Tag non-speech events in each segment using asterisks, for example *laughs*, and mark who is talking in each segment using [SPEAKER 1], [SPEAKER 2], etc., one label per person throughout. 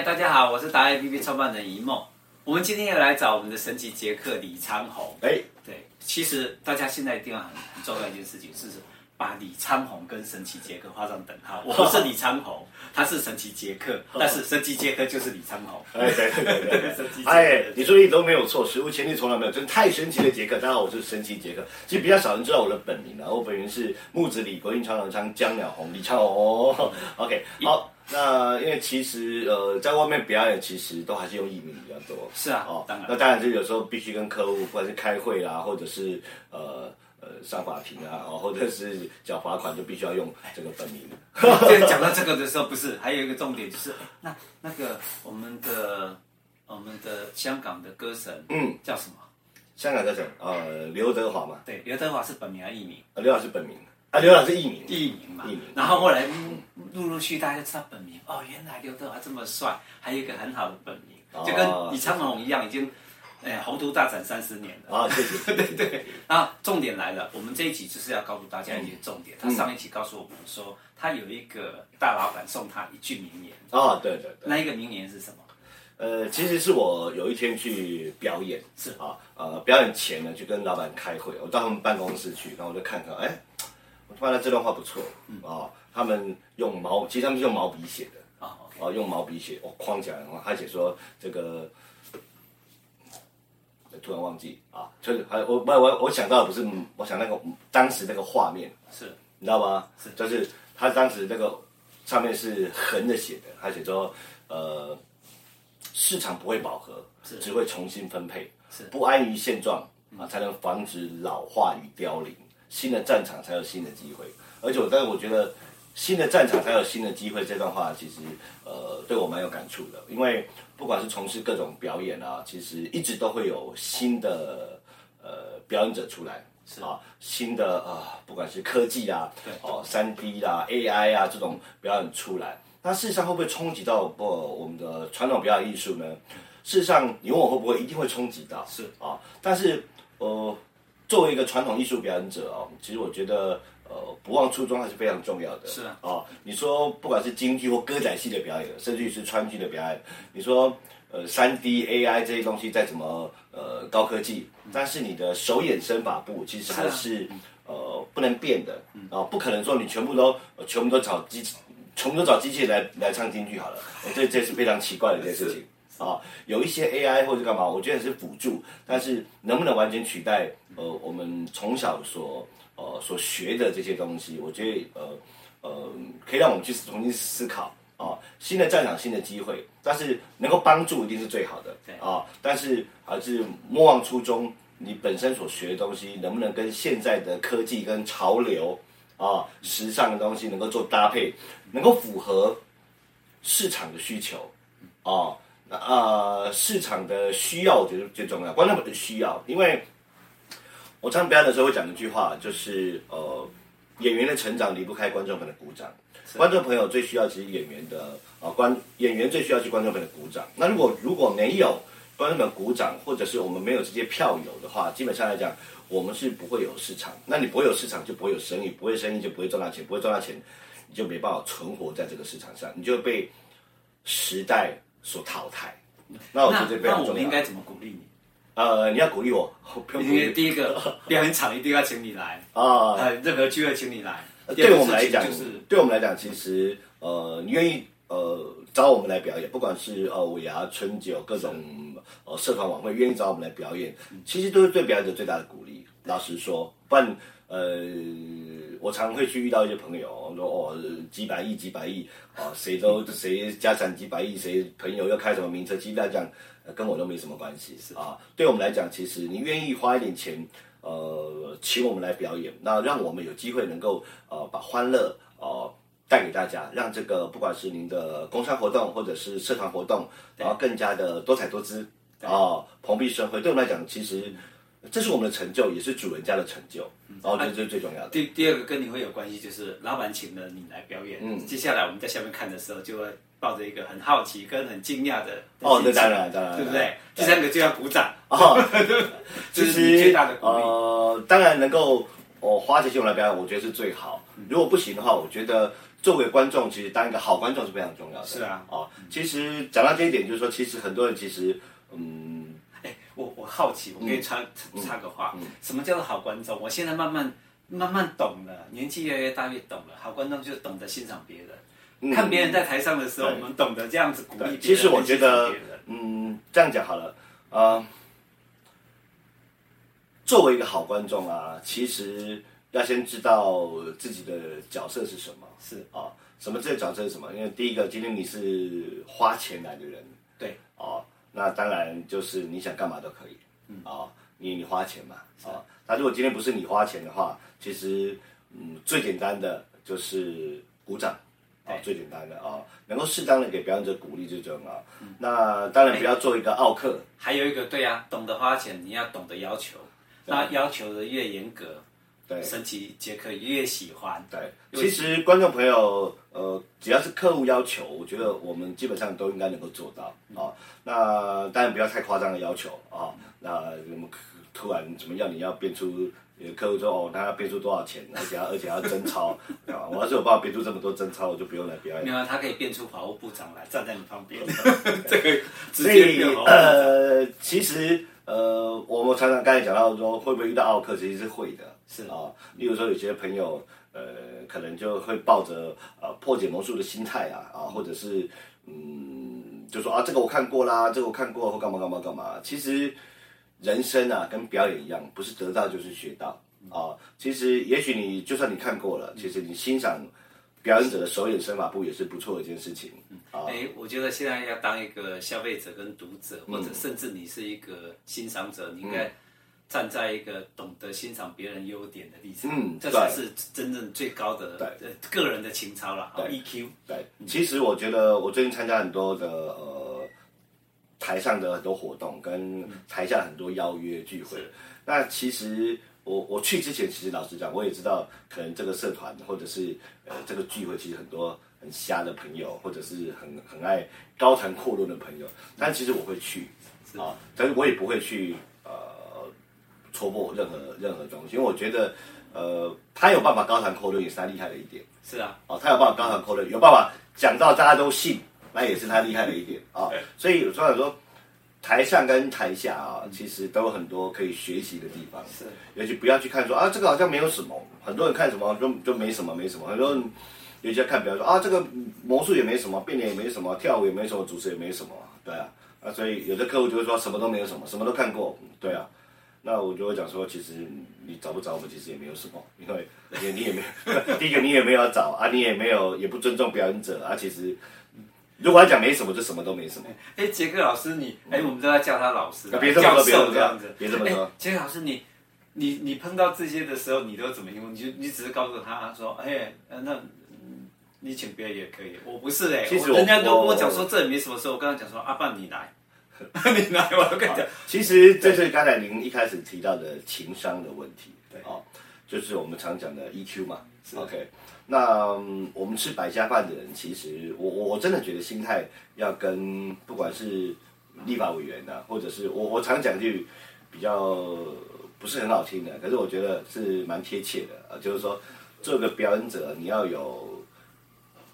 [SPEAKER 1] 嗨，大家好，我是达 APP 创办人一梦。我们今天要来找我们的神奇杰克李昌宏。哎，对，其实大家现在一定要很很重要一件事情，是把李昌宏跟神奇杰克画上等号。*laughs* 我不是李昌宏，他是神奇杰克，但是神奇杰克就是李昌宏。
[SPEAKER 2] 哎，对对对对，*laughs* 神奇杰克。哎，你说的都没有错，史无前例，从来没有，真的太神奇的杰克。大家好，我是神奇杰克。其实比较少人知道我的本名了，我本名是木子李国英长长昌江鸟红李昌宏。OK，好。那因为其实呃，在外面表演其实都还是用艺名比较多。
[SPEAKER 1] 是啊，哦，当然。
[SPEAKER 2] 那当然就有时候必须跟客户，不管是开会啦，或者是呃呃上法庭啊，或者是缴罚款，就必须要用这个本名。*laughs*
[SPEAKER 1] 对，讲到这个的时候，不是还有一个重点就是，那那个我们的我们的香港的歌神，嗯，叫什么？
[SPEAKER 2] 香港歌神呃刘德华嘛。
[SPEAKER 1] 对，刘德华是本名还是艺名？
[SPEAKER 2] 呃，刘老师本名。啊，刘老师艺名，
[SPEAKER 1] 艺名嘛，艺名。然后后来陆陆续续大家知道本名，哦，原来刘德华这么帅，还有一个很好的本名，就跟李昌龙一样，已经，哎，宏图大展三十年了。啊，对 *laughs* 对。对重点来了，我们这一集就是要告诉大家一些重点。他上一集告诉我们说，他有一个大老板送他一句名言。
[SPEAKER 2] 啊，对对对。
[SPEAKER 1] 那一个名言是什么？
[SPEAKER 2] 呃，其实是我有一天去表演，是啊，呃，表演前呢，就跟老板开会，我到他们办公室去，然后我就看看，哎。我发现这段话不错，嗯。啊、哦，他们用毛，其实他们是用毛笔写的啊，哦 okay 哦，用毛笔写，哦，框起来，然后他写说这个，突然忘记啊，就是还我我我我想到的不是，我想那个当时那个画面是，你知道吗？是，就是他当时那个上面是横着写的，他写说呃，市场不会饱和，是，只会重新分配，是，不安于现状啊，才能防止老化与凋零。新的战场才有新的机会，而且我但是我觉得新的战场才有新的机会这段话其实呃对我蛮有感触的，因为不管是从事各种表演啊，其实一直都会有新的呃表演者出来是。啊，新的啊、呃、不管是科技啊，对。哦三 D 啦 AI 啊这种表演出来，那事实上会不会冲击到不我们的传统表演艺术呢？事实上你问我会不会，一定会冲击到。是。啊，但是呃。作为一个传统艺术表演者哦，其实我觉得，呃，不忘初衷还是非常重要的。是。啊，哦，你说不管是京剧或歌仔戏的表演，甚至于是川剧的表演，你说呃，三 D AI 这些东西再怎么呃高科技，但是你的手眼身法步其实还是，呃不能变的。啊、哦，不可能说你全部都全部都找机器，全部都找机器来来唱京剧好了，这这是非常奇怪的一件事情。啊，有一些 AI 或者干嘛，我觉得是辅助，但是能不能完全取代呃我们从小所呃所学的这些东西？我觉得呃呃可以让我们去重新思考啊，新的战场，新的机会，但是能够帮助一定是最好的啊，但是还是莫忘初衷，你本身所学的东西能不能跟现在的科技跟潮流啊时尚的东西能够做搭配，能够符合市场的需求啊？呃，市场的需要我觉得最重要，观众们的需要，因为我唱表演的时候会讲一句话，就是呃，演员的成长离不开观众们的鼓掌，观众朋友最需要其实演员的啊观演员最需要是观众们的鼓掌。那如果如果没有观众们鼓掌，或者是我们没有这些票友的话，基本上来讲，我们是不会有市场。那你不会有市场，就不会有生意，不会生意就不会赚到钱，不会赚到钱，你就没办法存活在这个市场上，你就被时代。所淘汰，那我觉得这非常重要。那我们应该怎么鼓励你？呃，你要鼓励我，*laughs*
[SPEAKER 1] 因为第一个表演场一定要请你来啊，呃，任何机会请你来。
[SPEAKER 2] 对我们来讲，就是对我们来讲，其实呃，你愿意呃找我们来表演，不管是呃尾牙、春酒各种呃社团晚会，愿意找我们来表演，其实都是对表演者最大的鼓励。老实说，不然呃。我常会去遇到一些朋友，说哦，几百亿、几百亿啊，谁都 *laughs* 谁家产几百亿，谁朋友要开什么名车，其实来讲，跟我都没什么关系，是啊。对我们来讲，其实你愿意花一点钱，呃，请我们来表演，那让我们有机会能够呃把欢乐呃带给大家，让这个不管是您的工商活动或者是社团活动，然后更加的多彩多姿啊，蓬荜生辉。对我们来讲，其实。这是我们的成就，也是主人家的成就，然后这是最重要的。
[SPEAKER 1] 第第二个跟你会有关系，就是老板请了你来表演。嗯，接下来我们在下面看的时候，就会抱着一个很好奇跟很惊讶的。
[SPEAKER 2] 哦，那当然，当然，
[SPEAKER 1] 对不对？第三个就要鼓掌。哦，*laughs* 这是最大的鼓励。
[SPEAKER 2] 呃，当然能够我花钱请我来表演，我觉得是最好。如果不行的话，我觉得作为观众，其实当一个好观众是非常重要的。
[SPEAKER 1] 是啊，
[SPEAKER 2] 哦，其实讲到这一点，就是说，其实很多人其实，嗯，
[SPEAKER 1] 哎，我我好奇，我可以插插个话，什么叫做好观众？我现在慢慢慢慢懂了，年纪越来越大越懂了。好观众就是懂得欣赏别人，看别人在台上的时候，我们懂得这样子鼓励别人。
[SPEAKER 2] 其实我觉得，嗯，这样讲好了，啊。作为一个好观众啊，其实要先知道自己的角色是什么。
[SPEAKER 1] 是
[SPEAKER 2] 啊，什么这个角色是什么？因为第一个，今天你是花钱来的人，
[SPEAKER 1] 对
[SPEAKER 2] 啊，那当然就是你想干嘛都可以。嗯啊，你你花钱嘛啊，那如果今天不是你花钱的话，其实嗯最简单的就是鼓掌啊，最简单的啊，能够适当的给表演者鼓励这种啊。那当然不要做一个奥客。
[SPEAKER 1] 还有一个对啊，懂得花钱，你要懂得要求。那要求的越严格，
[SPEAKER 2] 对，
[SPEAKER 1] 神奇杰克越喜欢。
[SPEAKER 2] 对，其实观众朋友，呃，只要是客户要求，我觉得我们基本上都应该能够做到啊。那当然不要太夸张的要求啊。那我们突然怎么样？你要变出有客户说哦，他要变出多少钱，而且要而且要真钞 *laughs* 啊！我要是有办法变出这么多真钞，我就不用来表演。
[SPEAKER 1] 没有，他可以变出法务部长来站在你旁边，*laughs* 这个直接。
[SPEAKER 2] 呃，其实。呃，我们常常刚才讲到说，会不会遇到奥克，其实是会的，
[SPEAKER 1] 是
[SPEAKER 2] 啊。例如说，有些朋友，呃，可能就会抱着呃破解魔术的心态啊，啊，或者是嗯，就说啊，这个我看过啦，这个我看过，或干嘛干嘛干嘛。其实人生啊，跟表演一样，不是得到就是学到啊。其实也许你就算你看过了，其实你欣赏。表演者的手眼身法步也是不错的一件事情。
[SPEAKER 1] 哎，我觉得现在要当一个消费者跟读者，或者甚至你是一个欣赏者，你应该站在一个懂得欣赏别人优点的立场。嗯，这才是真正最高的对个人的情操了。EQ。
[SPEAKER 2] 对，其实我觉得我最近参加很多的呃台上的很多活动，跟台下很多邀约聚会，那其实。我我去之前，其实老实讲，我也知道，可能这个社团或者是呃这个聚会，其实很多很瞎的朋友，或者是很很爱高谈阔论的朋友。但其实我会去啊，但是我也不会去呃戳破任何任何东西，因为我觉得呃他有办法高谈阔论，也是他厉害的一点。
[SPEAKER 1] 是啊，
[SPEAKER 2] 哦，他有办法高谈阔论，有办法讲到大家都信，那也是他厉害的一点啊。所以有时候说。台上跟台下啊，其实都有很多可以学习的地方。是，尤其不要去看说啊，这个好像没有什么。很多人看什么就就没什么，没什么。很多人尤其看，比方说啊，这个魔术也没什么，变脸也没什么，跳舞也没什么，主持也没什么。对啊，啊，所以有的客户就会说什么都没有什么，什么都看过。对啊，那我就会讲说，其实你找不找我们，其实也没有什么，因为也你也没有，*laughs* 第一个你也没有找啊，你也没有也不尊重表演者啊，其实。如果要讲没什么，就什么都没什么。
[SPEAKER 1] 哎，杰克老师，你哎，我们都在叫他老师，
[SPEAKER 2] 别这么说，别这么这样子，别这么说。
[SPEAKER 1] 杰克老师，你你你碰到这些的时候，你都怎么用？你就你只是告诉他说，哎，那你请别人也可以，我不是哎，其实人家都跟我讲说这也没什么事，我刚刚讲说阿爸你来，*laughs* 你来，我跟你讲。
[SPEAKER 2] 其实这是刚才您一开始提到的情商的问题，对。哦，就是我们常讲的 EQ 嘛，OK。那我们吃百家饭的人，其实我我真的觉得心态要跟不管是立法委员呐、啊，或者是我我常讲句比较不是很好听的，可是我觉得是蛮贴切的啊，就是说做个表演者，你要有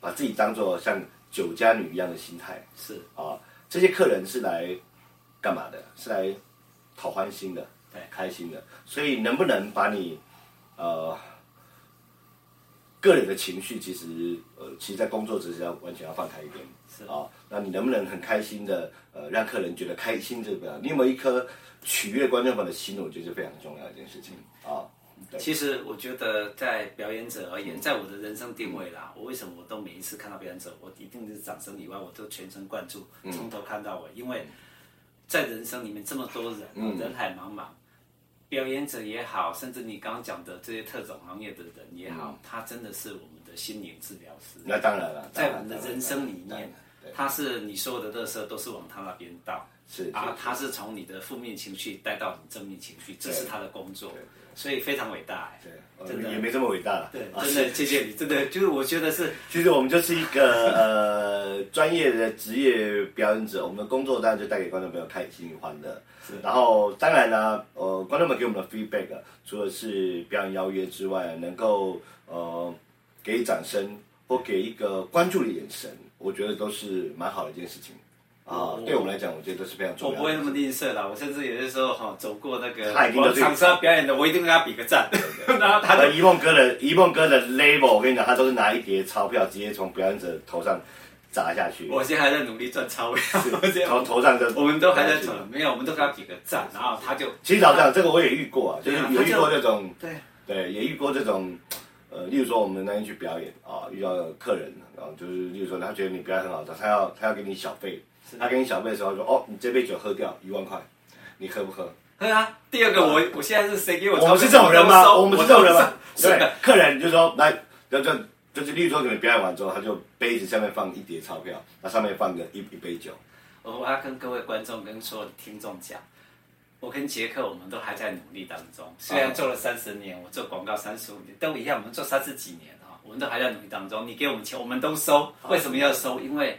[SPEAKER 2] 把自己当做像酒家女一样的心态，
[SPEAKER 1] 是。
[SPEAKER 2] 啊，这些客人是来干嘛的？是来讨欢心的，对，开心的，所以能不能把你呃。个人的情绪其实，呃，其实，在工作只是要完全要放开一点，是啊。那你能不能很开心的，呃，让客人觉得开心？这个，你有没有一颗取悦观众们的心？我觉得是非常重要的一件事情啊。
[SPEAKER 1] 其实，我觉得在表演者而言，在我的人生定位啦，我为什么我都每一次看到表演者，我一定是掌声以外，我都全神贯注，从头看到尾，因为在人生里面这么多人，人海茫茫。表演者也好，甚至你刚刚讲的这些特种行业的人也好，嗯、他真的是我们的心灵治疗师。
[SPEAKER 2] 那当然了，
[SPEAKER 1] 在我们的人生里面，他是你所有的乐色都是往他那边倒，
[SPEAKER 2] 是
[SPEAKER 1] 然后，他是从你的负面情绪带到你正面情绪，这是他的工作，所以非常伟大。
[SPEAKER 2] 对，真的也没这么伟大
[SPEAKER 1] 了。对，真的谢谢你，真的就是我觉得是，*laughs*
[SPEAKER 2] 其实我们就是一个呃专业的职业表演者，我们的工作当然就带给观众朋友开心与欢乐。然后当然呢，呃，观众们给我们的 feedback，除了是表演邀约之外，能够呃给掌声，或给一个关注的眼神，我觉得都是蛮好的一件事情。啊，对我们来讲，我觉得都是非常重要的。
[SPEAKER 1] 我不会那么吝啬啦，我甚至有些时候哈，走过那个我场上表演的，我一定跟他比个赞。然后 *laughs* 他的
[SPEAKER 2] 一梦哥的一梦哥的 label，我跟你讲，他都是拿一叠钞票直接从表演者头上砸下去。
[SPEAKER 1] 我现在还在努力赚钞票，
[SPEAKER 2] 从 *laughs* 头上的
[SPEAKER 1] 我们都还在赚，没有，我们都跟他比个赞。然后他就
[SPEAKER 2] 其实老实讲，这个我也遇过啊，就是有遇过这种，对对，也遇过这种，呃，例如说我们那天去表演啊，遇到客人，然后就是例如说他觉得你表演很好，他要他要给你小费。他给你小费的时候说：“哦，你这杯酒喝掉一万块，你喝不喝？”“
[SPEAKER 1] 喝啊！”第二个，我我现在是谁给我？
[SPEAKER 2] 我们是这种人吗？我们是这种人吗？对，客人就说：“来，就就就是，例如说你们表演完之后，他就杯子下面放一叠钞票，那上面放个一一杯酒。”
[SPEAKER 1] 我要跟各位观众跟所有的听众讲，我跟杰克我们都还在努力当中。虽然做了三十年，我做广告三十五年，都一样，我们做三十几年啊，我们都还在努力当中。你给我们钱，我们都收。为什么要收？因为。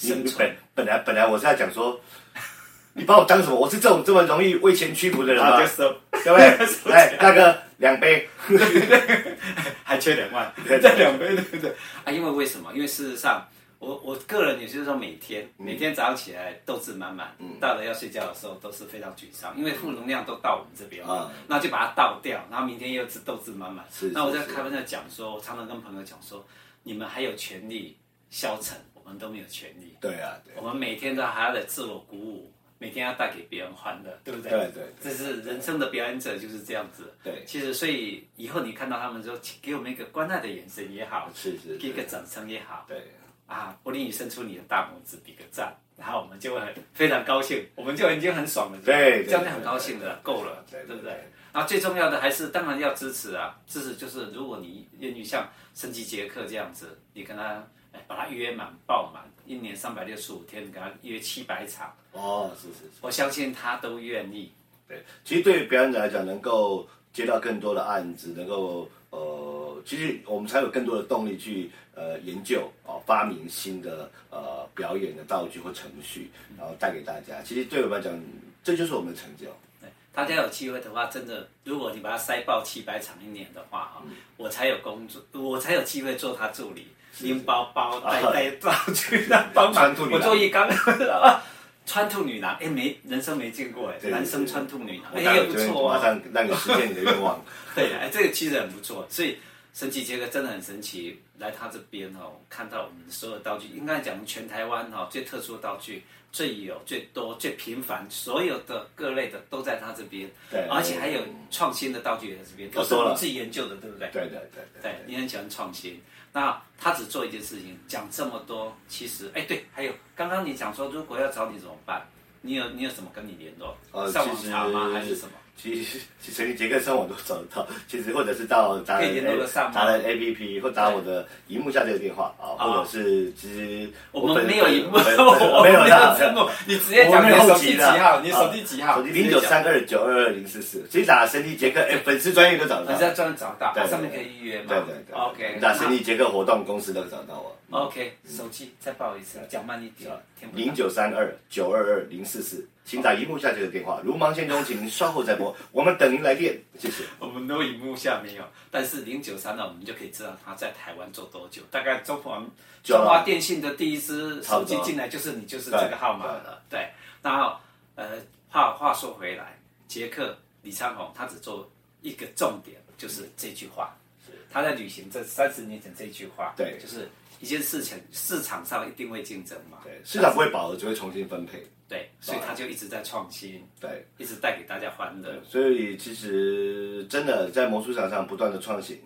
[SPEAKER 2] 你本本来本来我是在讲说，*laughs* 你把我当什么？我是这种这么容易为钱屈服的人吗？对不对？*laughs* 哎，大哥，两杯，*laughs*
[SPEAKER 1] 还缺两万，再两杯，对不对？啊，因为为什么？因为事实上，我我个人也就是说，每天每天早上起来斗志满满，到了要睡觉的时候都是非常沮丧，因为负能量都到我们这边了，那就把它倒掉，然后明天又是斗志满满。那我在开玩笑讲说，我常常跟朋友讲说，你们还有权利消沉。我们都没有权利。
[SPEAKER 2] 对啊，对。
[SPEAKER 1] 我们每天都还要在自我鼓舞，每天要带给别人欢乐，对不对？
[SPEAKER 2] 对对。
[SPEAKER 1] 这是人生的表演者就是这样子。
[SPEAKER 2] 对。
[SPEAKER 1] 其实，所以以后你看到他们说，给我们一个关爱的眼神也好，
[SPEAKER 2] 是是，
[SPEAKER 1] 给一个掌声也好。
[SPEAKER 2] 对。
[SPEAKER 1] 啊，不吝于伸出你的大拇指，比个赞，然后我们就会很非常高兴，我们就已经很爽了。
[SPEAKER 2] 对。
[SPEAKER 1] 这样就很高兴的，够了，对对不对？然后最重要的还是，当然要支持啊，支持就是如果你愿意像升级杰克这样子，你跟他。把它约满、爆满，一年三百六十五天，给他约七百场。
[SPEAKER 2] 哦，是是是，
[SPEAKER 1] 我相信他都愿意。
[SPEAKER 2] 对，其实对于表演者来讲，能够接到更多的案子，能够呃，其实我们才有更多的动力去呃研究啊、呃，发明新的呃表演的道具或程序，然后带给大家。其实对我们来讲，这就是我们的成就。
[SPEAKER 1] 对，大家有机会的话，真的，如果你把它塞爆七百场一年的话，哈、嗯，我才有工作，我才有机会做他助理。拎包包带带道具的帮忙，我做一刚啊，*laughs* 穿兔女郎，哎，没人生没见过哎，男生穿兔女郎，哎也不错啊，
[SPEAKER 2] 马上让你实现你的愿望。*laughs*
[SPEAKER 1] 对，哎，这个其实很不错，所以神奇杰克真的很神奇，来他这边哦，看到我们所有道具，应该讲全台湾哈最特殊的道具，最有、最多、最频繁，所有的各类的都在他这边，
[SPEAKER 2] 对，
[SPEAKER 1] 而且还有创新的道具也在这边，都是我们自己研究的，对不对？
[SPEAKER 2] 对对对
[SPEAKER 1] 对，你很喜欢创新。那他只做一件事情，讲这么多，其实哎对，还有刚刚你讲说，如果要找你怎么办？你有你有什么跟你联络？呃，上网查吗？还是什么？
[SPEAKER 2] 其实其实你杰克上网都找得到，其实或者是到达人达人 APP 或打我的荧幕下这个电话啊，或者是其实
[SPEAKER 1] 我们没有荧幕，*laughs* 我没有荧幕，你直接讲你手机几号？你手机几号？
[SPEAKER 2] 手机零九三二九二二零四四，其实打神奇杰克哎，粉丝专业都找得到，
[SPEAKER 1] 粉丝专业找到，对，上面可以预约嘛？
[SPEAKER 2] 对对对
[SPEAKER 1] ，OK，
[SPEAKER 2] 打神奇杰克活动公司都找到我。
[SPEAKER 1] OK，手机再报一次，讲慢一点，
[SPEAKER 2] 零九三二九二二零四四。请打荧幕下这个电话，如忙线中，请您稍后再拨。我们等您来电，谢谢。
[SPEAKER 1] 我们都荧幕下没有，但是零九三呢，我们就可以知道他在台湾做多久。大概中华中华电信的第一支手机进来就是你，就是这个号码了。对，对，然后呃，话话说回来，杰克李昌宏他只做一个重点，就是这句话，是他在履行这三十年前这句话，
[SPEAKER 2] 对，
[SPEAKER 1] 就是一件事情，市场上一定会竞争嘛，
[SPEAKER 2] 对，市场不会饱和，只会重新分配。
[SPEAKER 1] 对，所以他就一直在创新，
[SPEAKER 2] 对，
[SPEAKER 1] 一直带给大家欢乐。
[SPEAKER 2] 所以其实真的在魔术场上不断的创新，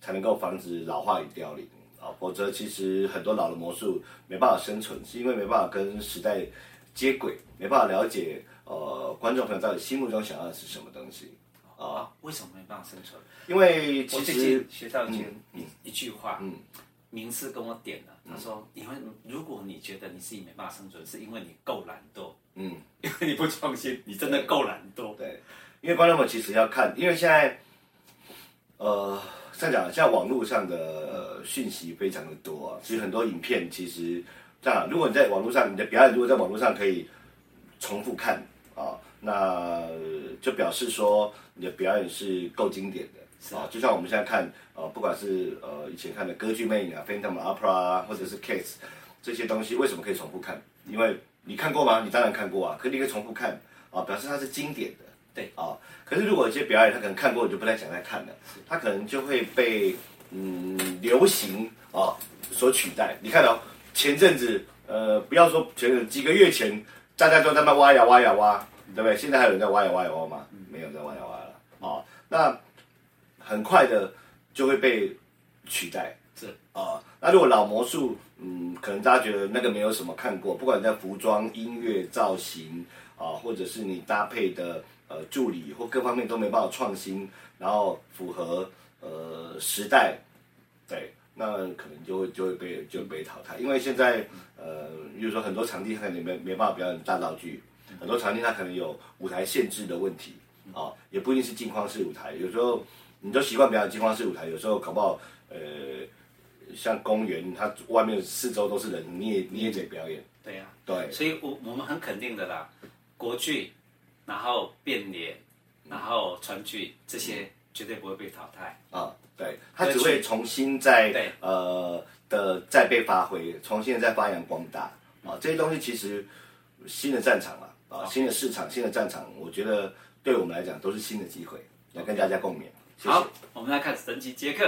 [SPEAKER 2] 才能够防止老化与凋零啊。否则，其实很多老的魔术没办法生存，是因为没办法跟时代接轨，没办法了解呃观众朋友到底心目中想要的是什么东西啊？
[SPEAKER 1] 为什么没办法生存？
[SPEAKER 2] 因为其实
[SPEAKER 1] 学到一句一句话，嗯。名师跟我点了，他说：“因为如果你觉得你自己没办法生存，是因为你够懒惰，嗯，*laughs* 因为你不创新，你真的够懒惰。”
[SPEAKER 2] 对，因为观众们其实要看，因为现在，呃，像讲像网络上的讯息非常的多啊，其实很多影片其实这样，如果你在网络上你的表演，如果在网络上可以重复看啊，那就表示说你的表演是够经典的。啊，就像我们现在看，呃，不管是呃以前看的歌剧魅影啊、Phantom Opera 啊，或者是 Cats 这些东西，为什么可以重复看？因为你看过吗？你当然看过啊，可你可以重复看啊，表示它是经典的。
[SPEAKER 1] 对
[SPEAKER 2] 啊，可是如果一些表演他可能看过，你就不太想再看了，他可能就会被嗯流行啊所取代。你看到、哦、前阵子，呃，不要说前几个月前，大家都在那挖呀挖呀挖，对不对？现在还有人在挖呀挖呀挖吗？没有在挖呀挖了哦。那很快的就会被取代。
[SPEAKER 1] 是
[SPEAKER 2] 啊，那如果老魔术，嗯，可能大家觉得那个没有什么看过，不管在服装、音乐、造型啊，或者是你搭配的呃助理或各方面都没办法创新，然后符合呃时代，对，那可能就会就会被就被淘汰。因为现在呃，比如说很多场地可能没没办法表演大道具，很多场地它可能有舞台限制的问题啊，也不一定是镜框式舞台，有时候你都习惯表演镜框式舞台，有时候搞不好呃。像公园，它外面四周都是人，你也你也得表演。
[SPEAKER 1] 对呀、啊，
[SPEAKER 2] 对，
[SPEAKER 1] 所以我我们很肯定的啦，国剧，然后变脸，然后川剧这些绝对不会被淘汰。
[SPEAKER 2] 啊，对，它只会重新再对呃的再被发挥，重新再发扬光大。啊，这些东西其实新的战场了啊，新的市场，新的战场，我觉得对我们来讲都是新的机会，来跟大家共勉。
[SPEAKER 1] 好，我们来看神奇杰克。